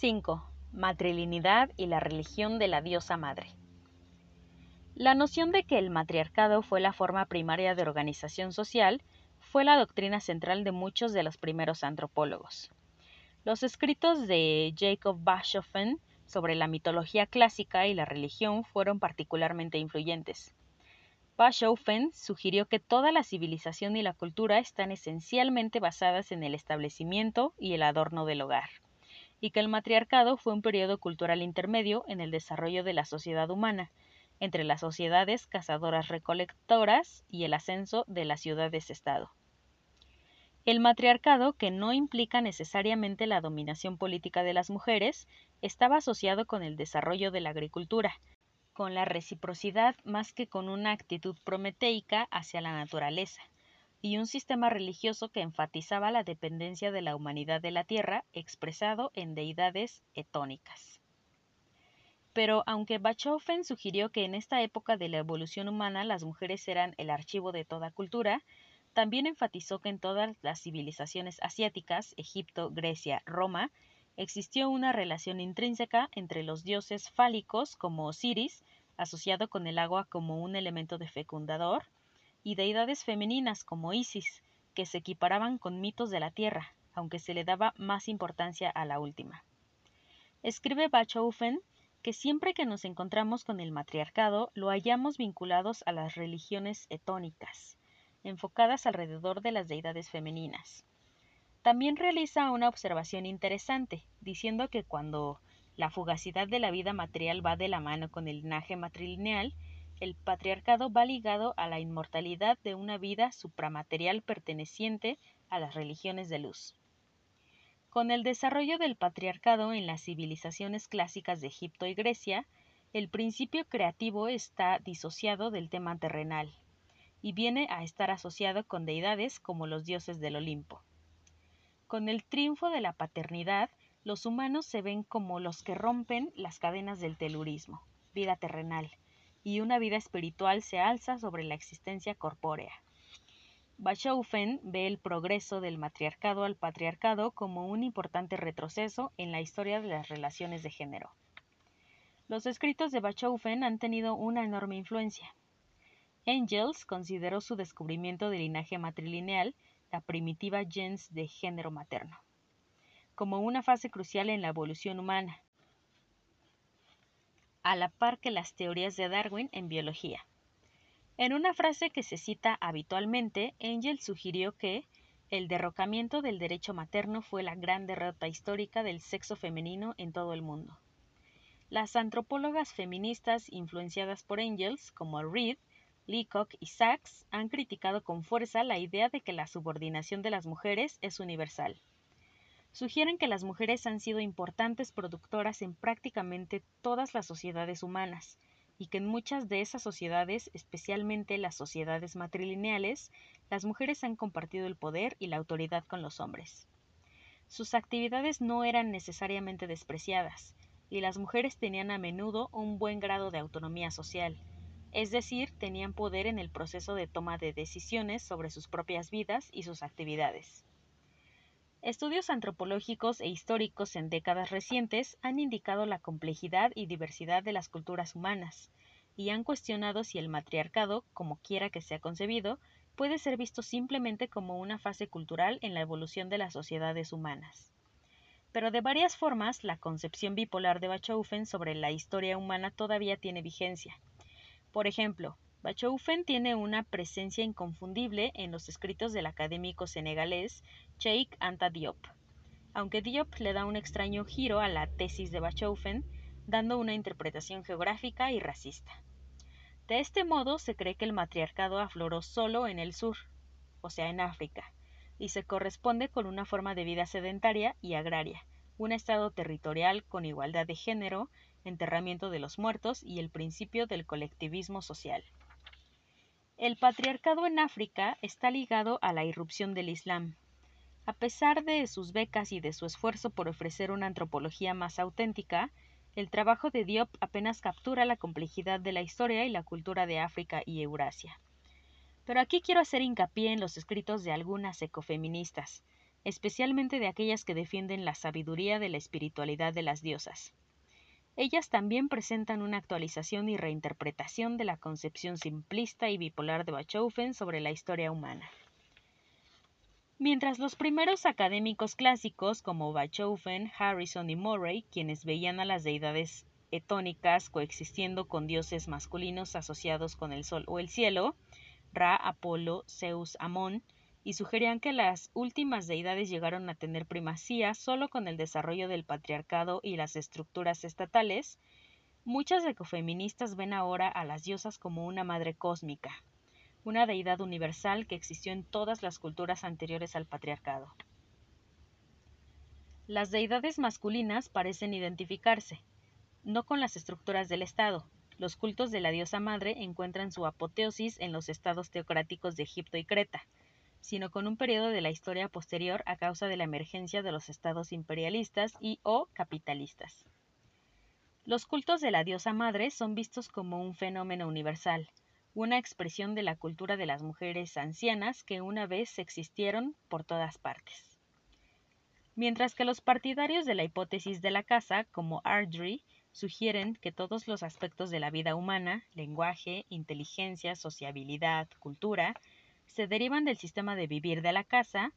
5. Matrilinidad y la religión de la diosa madre. La noción de que el matriarcado fue la forma primaria de organización social fue la doctrina central de muchos de los primeros antropólogos. Los escritos de Jacob Bachofen sobre la mitología clásica y la religión fueron particularmente influyentes. Bachofen sugirió que toda la civilización y la cultura están esencialmente basadas en el establecimiento y el adorno del hogar, y que el matriarcado fue un periodo cultural intermedio en el desarrollo de la sociedad humana, entre las sociedades cazadoras recolectoras y el ascenso de las ciudades-estado. El matriarcado, que no implica necesariamente la dominación política de las mujeres, estaba asociado con el desarrollo de la agricultura, con la reciprocidad más que con una actitud prometeica hacia la naturaleza, y un sistema religioso que enfatizaba la dependencia de la humanidad de la tierra expresado en deidades etónicas. Pero aunque Bachofen sugirió que en esta época de la evolución humana las mujeres eran el archivo de toda cultura, también enfatizó que en todas las civilizaciones asiáticas, Egipto, Grecia, Roma, existió una relación intrínseca entre los dioses fálicos como Osiris, asociado con el agua como un elemento de fecundador, y deidades femeninas como Isis, que se equiparaban con mitos de la tierra, aunque se le daba más importancia a la última. Escribe Bachofen que siempre que nos encontramos con el matriarcado lo hallamos vinculados a las religiones etónicas, enfocadas alrededor de las deidades femeninas. También realiza una observación interesante, diciendo que cuando la fugacidad de la vida material va de la mano con el linaje matrilineal, el patriarcado va ligado a la inmortalidad de una vida supramaterial perteneciente a las religiones de luz. Con el desarrollo del patriarcado en las civilizaciones clásicas de Egipto y Grecia, el principio creativo está disociado del tema terrenal, y viene a estar asociado con deidades como los dioses del Olimpo. Con el triunfo de la paternidad, los humanos se ven como los que rompen las cadenas del telurismo, vida terrenal, y una vida espiritual se alza sobre la existencia corpórea. Bachofen ve el progreso del matriarcado al patriarcado como un importante retroceso en la historia de las relaciones de género. Los escritos de Bachofen han tenido una enorme influencia. Engels consideró su descubrimiento del linaje matrilineal, la primitiva gens de género materno, como una fase crucial en la evolución humana, a la par que las teorías de Darwin en biología. En una frase que se cita habitualmente, Engels sugirió que el derrocamiento del derecho materno fue la gran derrota histórica del sexo femenino en todo el mundo. Las antropólogas feministas influenciadas por Engels, como Reed, Leacock y Sachs han criticado con fuerza la idea de que la subordinación de las mujeres es universal. Sugieren que las mujeres han sido importantes productoras en prácticamente todas las sociedades humanas, y que en muchas de esas sociedades, especialmente las sociedades matrilineales, las mujeres han compartido el poder y la autoridad con los hombres. Sus actividades no eran necesariamente despreciadas, y las mujeres tenían a menudo un buen grado de autonomía social, es decir, tenían poder en el proceso de toma de decisiones sobre sus propias vidas y sus actividades. Estudios antropológicos e históricos en décadas recientes han indicado la complejidad y diversidad de las culturas humanas, y han cuestionado si el matriarcado, como quiera que sea concebido, puede ser visto simplemente como una fase cultural en la evolución de las sociedades humanas. Pero de varias formas, la concepción bipolar de Bachofen sobre la historia humana todavía tiene vigencia, por ejemplo, Bachoufen tiene una presencia inconfundible en los escritos del académico senegalés Cheikh Anta Diop, aunque Diop le da un extraño giro a la tesis de Bachoufen, dando una interpretación geográfica y racista. De este modo se cree que el matriarcado afloró solo en el sur, o sea, en África, y se corresponde con una forma de vida sedentaria y agraria, un estado territorial con igualdad de género enterramiento de los muertos y el principio del colectivismo social. El patriarcado en África está ligado a la irrupción del Islam. A pesar de sus becas y de su esfuerzo por ofrecer una antropología más auténtica, el trabajo de Diop apenas captura la complejidad de la historia y la cultura de África y Eurasia. Pero aquí quiero hacer hincapié en los escritos de algunas ecofeministas, especialmente de aquellas que defienden la sabiduría de la espiritualidad de las diosas. Ellas también presentan una actualización y reinterpretación de la concepción simplista y bipolar de Bachofen sobre la historia humana. Mientras los primeros académicos clásicos como Bachofen, Harrison y Murray, quienes veían a las deidades etónicas coexistiendo con dioses masculinos asociados con el sol o el cielo, Ra, Apolo, Zeus, Amón, y sugerían que las últimas deidades llegaron a tener primacía solo con el desarrollo del patriarcado y las estructuras estatales, muchas ecofeministas ven ahora a las diosas como una madre cósmica, una deidad universal que existió en todas las culturas anteriores al patriarcado. Las deidades masculinas parecen identificarse, no con las estructuras del Estado. Los cultos de la diosa madre encuentran su apoteosis en los estados teocráticos de Egipto y Creta, sino con un periodo de la historia posterior a causa de la emergencia de los estados imperialistas y o capitalistas. Los cultos de la diosa madre son vistos como un fenómeno universal, una expresión de la cultura de las mujeres ancianas que una vez existieron por todas partes. Mientras que los partidarios de la hipótesis de la casa, como Ardrey, sugieren que todos los aspectos de la vida humana, lenguaje, inteligencia, sociabilidad, cultura, se derivan del sistema de vivir de la casa,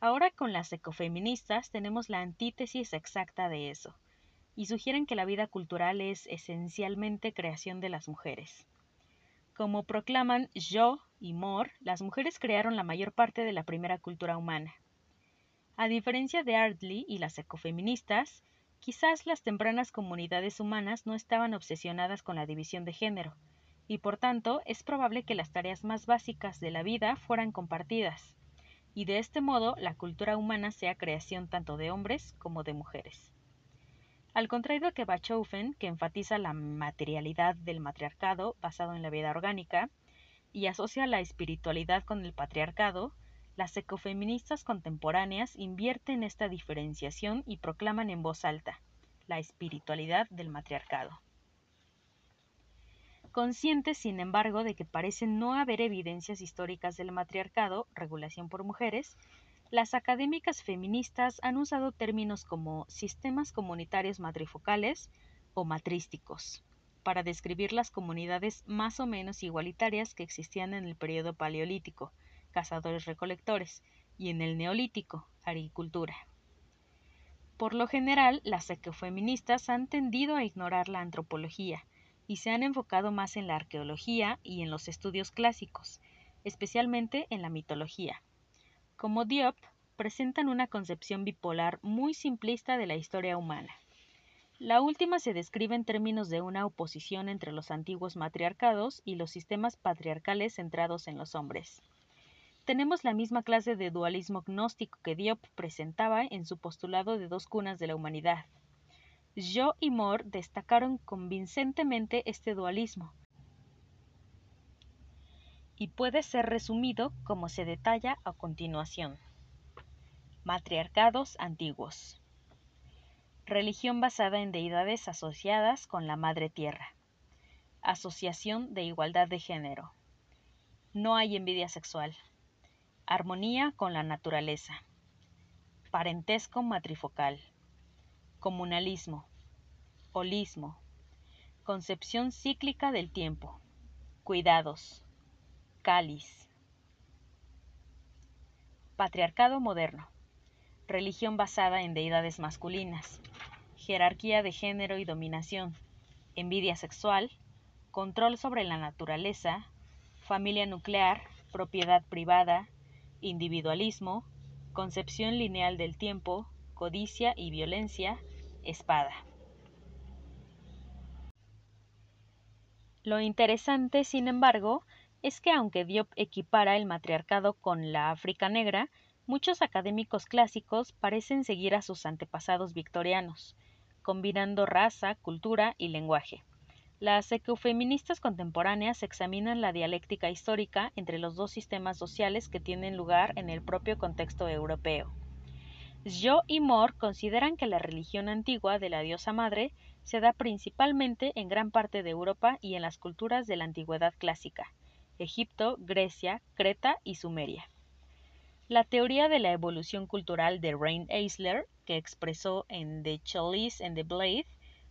ahora con las ecofeministas tenemos la antítesis exacta de eso, y sugieren que la vida cultural es esencialmente creación de las mujeres. Como proclaman Jo y Moore, las mujeres crearon la mayor parte de la primera cultura humana. A diferencia de Ardley y las ecofeministas, quizás las tempranas comunidades humanas no estaban obsesionadas con la división de género, y por tanto es probable que las tareas más básicas de la vida fueran compartidas, y de este modo la cultura humana sea creación tanto de hombres como de mujeres. Al contrario que Bachofen, que enfatiza la materialidad del matriarcado basado en la vida orgánica, y asocia la espiritualidad con el patriarcado, las ecofeministas contemporáneas invierten esta diferenciación y proclaman en voz alta la espiritualidad del matriarcado conscientes, sin embargo, de que parece no haber evidencias históricas del matriarcado, regulación por mujeres, las académicas feministas han usado términos como sistemas comunitarios matrifocales o matrísticos para describir las comunidades más o menos igualitarias que existían en el periodo paleolítico, cazadores-recolectores, y en el neolítico, agricultura. Por lo general, las ecofeministas han tendido a ignorar la antropología, y se han enfocado más en la arqueología y en los estudios clásicos, especialmente en la mitología. Como Diop, presentan una concepción bipolar muy simplista de la historia humana. La última se describe en términos de una oposición entre los antiguos matriarcados y los sistemas patriarcales centrados en los hombres. Tenemos la misma clase de dualismo gnóstico que Diop presentaba en su postulado de dos cunas de la humanidad, Jo y Moore destacaron convincentemente este dualismo, y puede ser resumido como se detalla a continuación. Matriarcados antiguos. Religión basada en deidades asociadas con la Madre Tierra. Asociación de igualdad de género. No hay envidia sexual. Armonía con la naturaleza. Parentesco matrifocal comunalismo, holismo, concepción cíclica del tiempo, cuidados, cáliz, patriarcado moderno, religión basada en deidades masculinas, jerarquía de género y dominación, envidia sexual, control sobre la naturaleza, familia nuclear, propiedad privada, individualismo, concepción lineal del tiempo, codicia y violencia, espada. Lo interesante, sin embargo, es que aunque Diop equipara el matriarcado con la África negra, muchos académicos clásicos parecen seguir a sus antepasados victorianos, combinando raza, cultura y lenguaje. Las ecofeministas contemporáneas examinan la dialéctica histórica entre los dos sistemas sociales que tienen lugar en el propio contexto europeo. Jo y Moore consideran que la religión antigua de la diosa madre se da principalmente en gran parte de Europa y en las culturas de la antigüedad clásica, Egipto, Grecia, Creta y Sumeria. La teoría de la evolución cultural de Rain Eisler, que expresó en The Chalice and the Blade,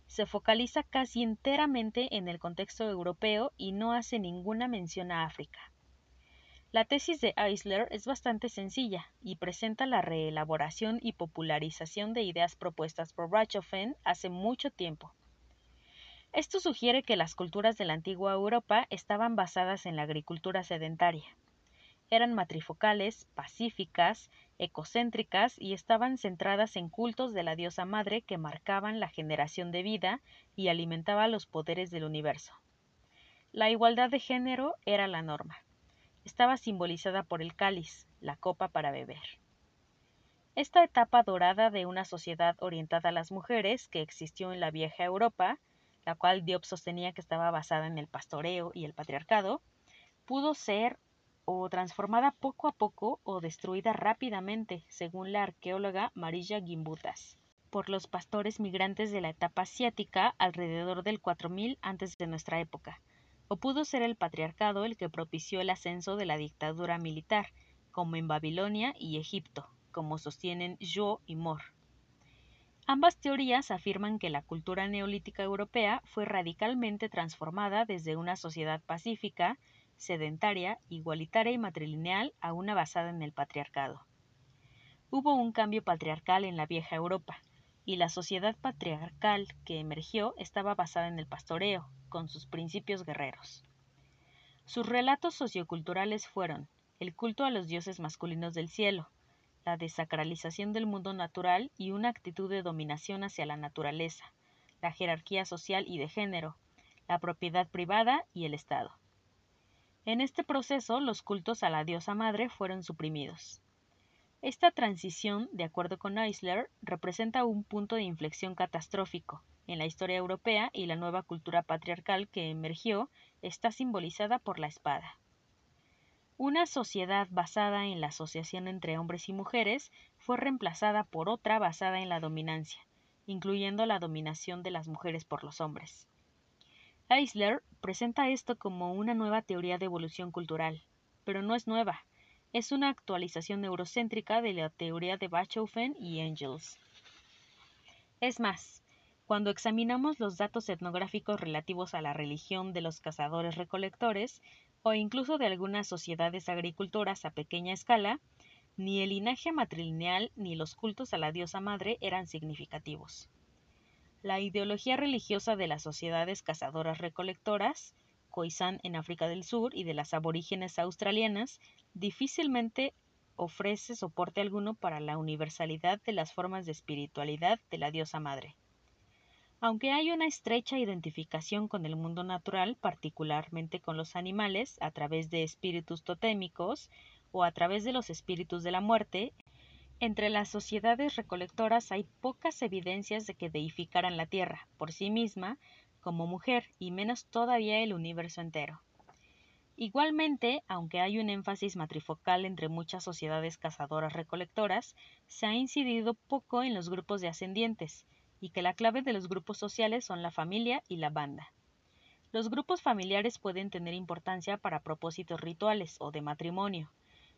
se focaliza casi enteramente en el contexto europeo y no hace ninguna mención a África. La tesis de Eisler es bastante sencilla y presenta la reelaboración y popularización de ideas propuestas por Rachofen hace mucho tiempo. Esto sugiere que las culturas de la antigua Europa estaban basadas en la agricultura sedentaria. Eran matrifocales, pacíficas, ecocéntricas y estaban centradas en cultos de la diosa madre que marcaban la generación de vida y alimentaban los poderes del universo. La igualdad de género era la norma estaba simbolizada por el cáliz, la copa para beber. Esta etapa dorada de una sociedad orientada a las mujeres que existió en la vieja Europa, la cual Diop sostenía que estaba basada en el pastoreo y el patriarcado, pudo ser o transformada poco a poco o destruida rápidamente, según la arqueóloga Marilla Gimbutas, por los pastores migrantes de la etapa asiática alrededor del 4000 antes de nuestra época, o pudo ser el patriarcado el que propició el ascenso de la dictadura militar, como en Babilonia y Egipto, como sostienen Jo y Mor. Ambas teorías afirman que la cultura neolítica europea fue radicalmente transformada desde una sociedad pacífica, sedentaria, igualitaria y matrilineal a una basada en el patriarcado. Hubo un cambio patriarcal en la vieja Europa, y la sociedad patriarcal que emergió estaba basada en el pastoreo, con sus principios guerreros. Sus relatos socioculturales fueron el culto a los dioses masculinos del cielo, la desacralización del mundo natural y una actitud de dominación hacia la naturaleza, la jerarquía social y de género, la propiedad privada y el Estado. En este proceso, los cultos a la diosa madre fueron suprimidos. Esta transición, de acuerdo con Eisler, representa un punto de inflexión catastrófico en la historia europea y la nueva cultura patriarcal que emergió está simbolizada por la espada. Una sociedad basada en la asociación entre hombres y mujeres fue reemplazada por otra basada en la dominancia, incluyendo la dominación de las mujeres por los hombres. Eisler presenta esto como una nueva teoría de evolución cultural, pero no es nueva, es una actualización eurocéntrica de la teoría de Bachofen y Engels. Es más, cuando examinamos los datos etnográficos relativos a la religión de los cazadores-recolectores o incluso de algunas sociedades agricultoras a pequeña escala, ni el linaje matrilineal ni los cultos a la diosa madre eran significativos. La ideología religiosa de las sociedades cazadoras-recolectoras Khoisan en África del Sur y de las aborígenes australianas difícilmente ofrece soporte alguno para la universalidad de las formas de espiritualidad de la diosa madre. Aunque hay una estrecha identificación con el mundo natural, particularmente con los animales, a través de espíritus totémicos o a través de los espíritus de la muerte, entre las sociedades recolectoras hay pocas evidencias de que deificaran la tierra por sí misma como mujer y menos todavía el universo entero. Igualmente, aunque hay un énfasis matrifocal entre muchas sociedades cazadoras recolectoras, se ha incidido poco en los grupos de ascendientes, y que la clave de los grupos sociales son la familia y la banda. Los grupos familiares pueden tener importancia para propósitos rituales o de matrimonio,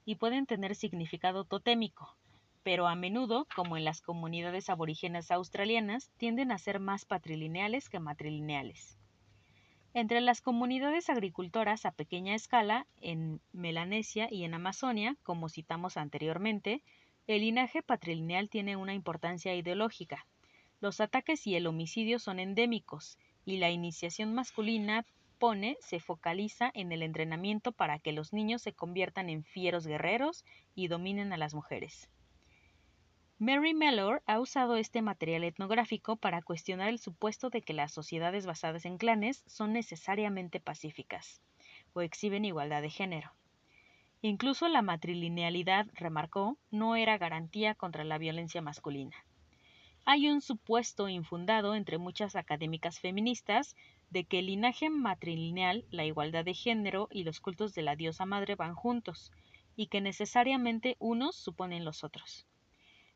y pueden tener significado totémico, pero a menudo, como en las comunidades aborígenes australianas, tienden a ser más patrilineales que matrilineales. Entre las comunidades agricultoras a pequeña escala, en Melanesia y en Amazonia, como citamos anteriormente, el linaje patrilineal tiene una importancia ideológica. Los ataques y el homicidio son endémicos, y la iniciación masculina pone se focaliza en el entrenamiento para que los niños se conviertan en fieros guerreros y dominen a las mujeres. Mary Mellor ha usado este material etnográfico para cuestionar el supuesto de que las sociedades basadas en clanes son necesariamente pacíficas o exhiben igualdad de género. Incluso la matrilinealidad, remarcó, no era garantía contra la violencia masculina. Hay un supuesto infundado entre muchas académicas feministas de que el linaje matrilineal, la igualdad de género y los cultos de la diosa madre van juntos, y que necesariamente unos suponen los otros.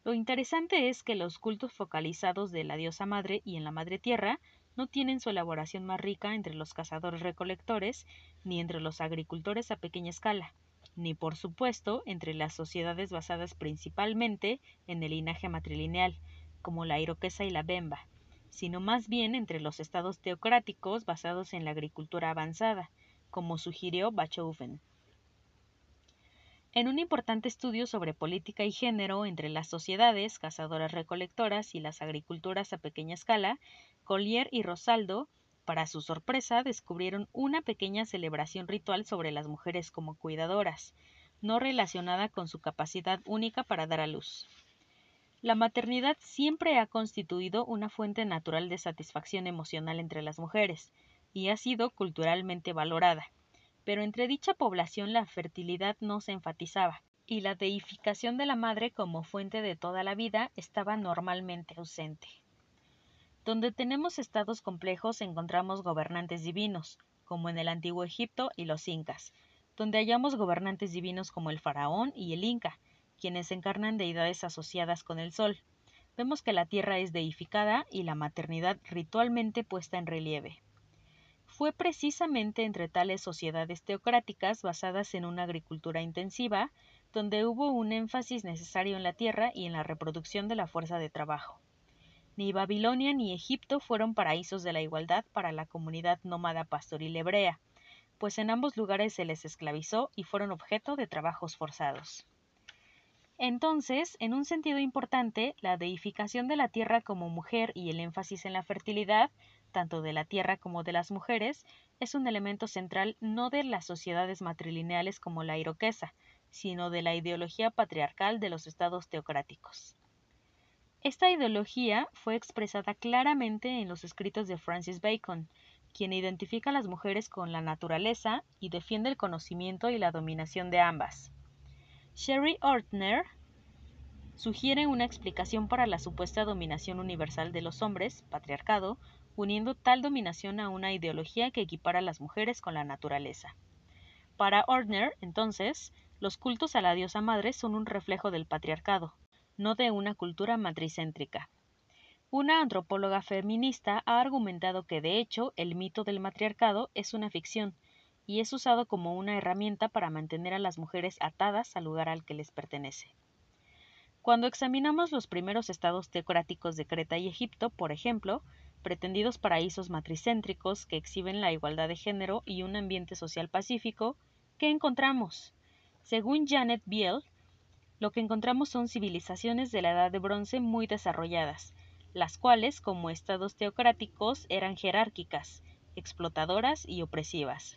Lo interesante es que los cultos focalizados de la diosa madre y en la madre tierra no tienen su elaboración más rica entre los cazadores recolectores ni entre los agricultores a pequeña escala, ni por supuesto entre las sociedades basadas principalmente en el linaje matrilineal, como la iroquesa y la bemba, sino más bien entre los estados teocráticos basados en la agricultura avanzada, como sugirió Bachofen. En un importante estudio sobre política y género entre las sociedades cazadoras-recolectoras y las agriculturas a pequeña escala, Collier y Rosaldo, para su sorpresa, descubrieron una pequeña celebración ritual sobre las mujeres como cuidadoras, no relacionada con su capacidad única para dar a luz. La maternidad siempre ha constituido una fuente natural de satisfacción emocional entre las mujeres, y ha sido culturalmente valorada pero entre dicha población la fertilidad no se enfatizaba, y la deificación de la madre como fuente de toda la vida estaba normalmente ausente. Donde tenemos estados complejos encontramos gobernantes divinos, como en el antiguo Egipto y los incas, donde hallamos gobernantes divinos como el faraón y el inca, quienes encarnan deidades asociadas con el sol. Vemos que la tierra es deificada y la maternidad ritualmente puesta en relieve. Fue precisamente entre tales sociedades teocráticas basadas en una agricultura intensiva donde hubo un énfasis necesario en la tierra y en la reproducción de la fuerza de trabajo. Ni Babilonia ni Egipto fueron paraísos de la igualdad para la comunidad nómada pastoril hebrea, pues en ambos lugares se les esclavizó y fueron objeto de trabajos forzados. Entonces, en un sentido importante, la deificación de la tierra como mujer y el énfasis en la fertilidad tanto de la tierra como de las mujeres, es un elemento central no de las sociedades matrilineales como la iroquesa, sino de la ideología patriarcal de los estados teocráticos. Esta ideología fue expresada claramente en los escritos de Francis Bacon, quien identifica a las mujeres con la naturaleza y defiende el conocimiento y la dominación de ambas. Sherry Ortner sugiere una explicación para la supuesta dominación universal de los hombres, patriarcado, uniendo tal dominación a una ideología que equipara a las mujeres con la naturaleza. Para Ordner, entonces, los cultos a la diosa madre son un reflejo del patriarcado, no de una cultura matricéntrica. Una antropóloga feminista ha argumentado que, de hecho, el mito del matriarcado es una ficción y es usado como una herramienta para mantener a las mujeres atadas al lugar al que les pertenece. Cuando examinamos los primeros estados teocráticos de Creta y Egipto, por ejemplo, pretendidos paraísos matricéntricos que exhiben la igualdad de género y un ambiente social pacífico, ¿qué encontramos? Según Janet Biel, lo que encontramos son civilizaciones de la Edad de Bronce muy desarrolladas, las cuales, como estados teocráticos, eran jerárquicas, explotadoras y opresivas.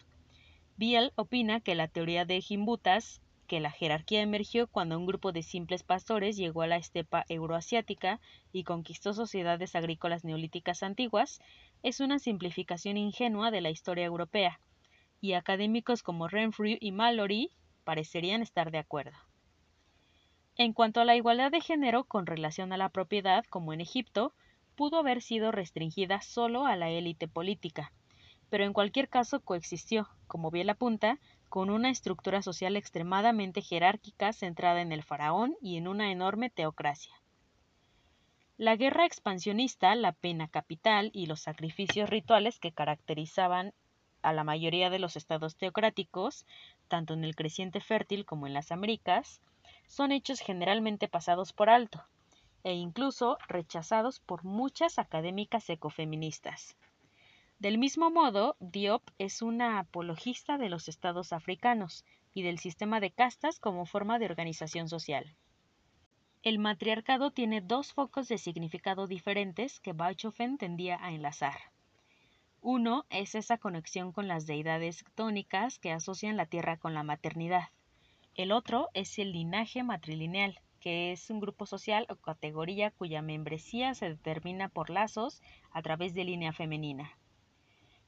Biel opina que la teoría de Gimbutas, que la jerarquía emergió cuando un grupo de simples pastores llegó a la estepa euroasiática y conquistó sociedades agrícolas neolíticas antiguas, es una simplificación ingenua de la historia europea, y académicos como Renfrew y Mallory parecerían estar de acuerdo. En cuanto a la igualdad de género con relación a la propiedad, como en Egipto, pudo haber sido restringida solo a la élite política, pero en cualquier caso coexistió, como bien apunta, con una estructura social extremadamente jerárquica centrada en el faraón y en una enorme teocracia. La guerra expansionista, la pena capital y los sacrificios rituales que caracterizaban a la mayoría de los estados teocráticos, tanto en el creciente fértil como en las Américas, son hechos generalmente pasados por alto e incluso rechazados por muchas académicas ecofeministas. Del mismo modo, Diop es una apologista de los estados africanos y del sistema de castas como forma de organización social. El matriarcado tiene dos focos de significado diferentes que Bachofen tendía a enlazar. Uno es esa conexión con las deidades tónicas que asocian la tierra con la maternidad. El otro es el linaje matrilineal, que es un grupo social o categoría cuya membresía se determina por lazos a través de línea femenina.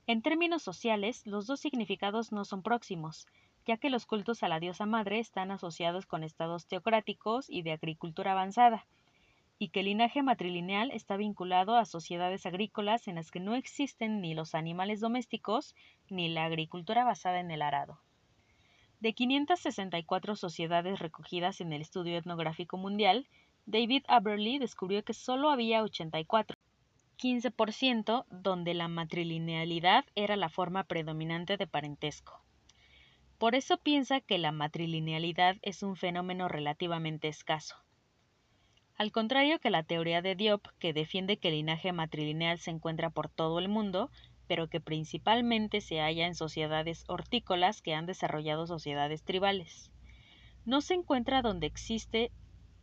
En términos sociales, los dos significados no son próximos, ya que los cultos a la diosa madre están asociados con estados teocráticos y de agricultura avanzada, y que el linaje matrilineal está vinculado a sociedades agrícolas en las que no existen ni los animales domésticos ni la agricultura basada en el arado. De 564 sociedades recogidas en el Estudio Etnográfico Mundial, David Aberley descubrió que solo había 84, 15% donde la matrilinealidad era la forma predominante de parentesco. Por eso piensa que la matrilinealidad es un fenómeno relativamente escaso. Al contrario que la teoría de Diop, que defiende que el linaje matrilineal se encuentra por todo el mundo, pero que principalmente se halla en sociedades hortícolas que han desarrollado sociedades tribales. No se encuentra donde existe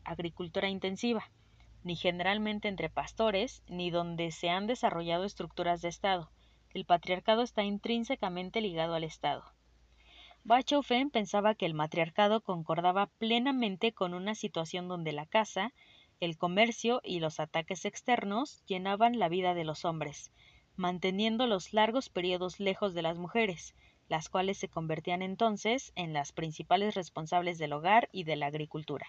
agricultura intensiva, ni generalmente entre pastores, ni donde se han desarrollado estructuras de Estado. El patriarcado está intrínsecamente ligado al Estado. Bachofen pensaba que el matriarcado concordaba plenamente con una situación donde la casa, el comercio y los ataques externos llenaban la vida de los hombres, manteniendo los largos periodos lejos de las mujeres, las cuales se convertían entonces en las principales responsables del hogar y de la agricultura.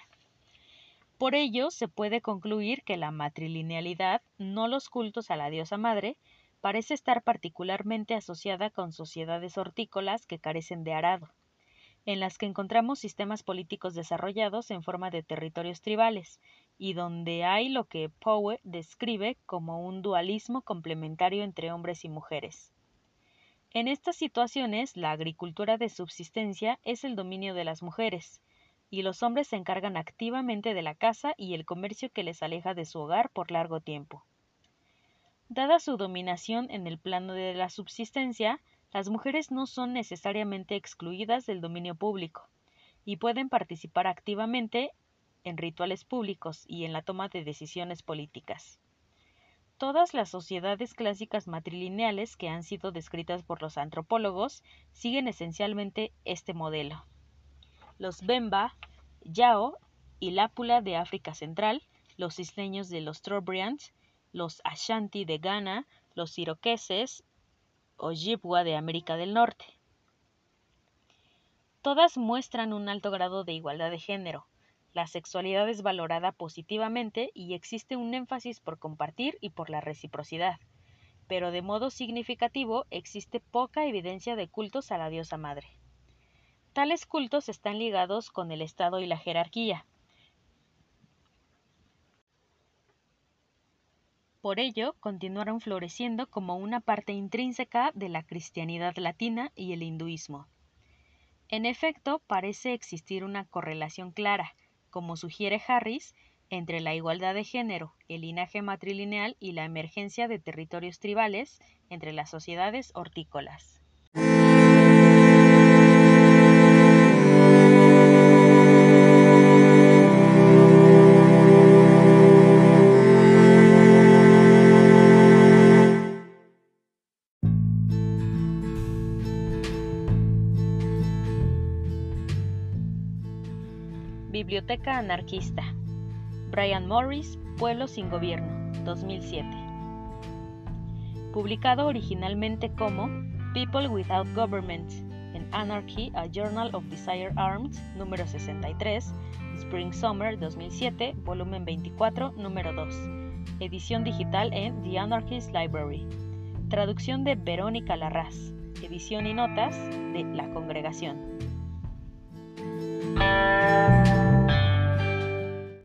Por ello, se puede concluir que la matrilinealidad, no los cultos a la diosa madre, parece estar particularmente asociada con sociedades hortícolas que carecen de arado, en las que encontramos sistemas políticos desarrollados en forma de territorios tribales, y donde hay lo que Poe describe como un dualismo complementario entre hombres y mujeres. En estas situaciones, la agricultura de subsistencia es el dominio de las mujeres, y los hombres se encargan activamente de la casa y el comercio que les aleja de su hogar por largo tiempo. Dada su dominación en el plano de la subsistencia, las mujeres no son necesariamente excluidas del dominio público, y pueden participar activamente en rituales públicos y en la toma de decisiones políticas. Todas las sociedades clásicas matrilineales que han sido descritas por los antropólogos siguen esencialmente este modelo. Los Bemba, Yao y Lápula de África Central, los isleños de los Trobriand, los Ashanti de Ghana, los iroqueses o de América del Norte. Todas muestran un alto grado de igualdad de género, la sexualidad es valorada positivamente y existe un énfasis por compartir y por la reciprocidad, pero de modo significativo existe poca evidencia de cultos a la diosa madre. Tales cultos están ligados con el Estado y la jerarquía. Por ello, continuaron floreciendo como una parte intrínseca de la cristianidad latina y el hinduismo. En efecto, parece existir una correlación clara como sugiere Harris, entre la igualdad de género, el linaje matrilineal y la emergencia de territorios tribales entre las sociedades hortícolas. Biblioteca Anarquista. Brian Morris, Pueblo sin Gobierno, 2007. Publicado originalmente como People Without Government, en Anarchy, A Journal of Desire Armed, número 63, Spring Summer 2007, volumen 24, número 2. Edición digital en The Anarchist Library. Traducción de Verónica Larraz. Edición y notas de La Congregación.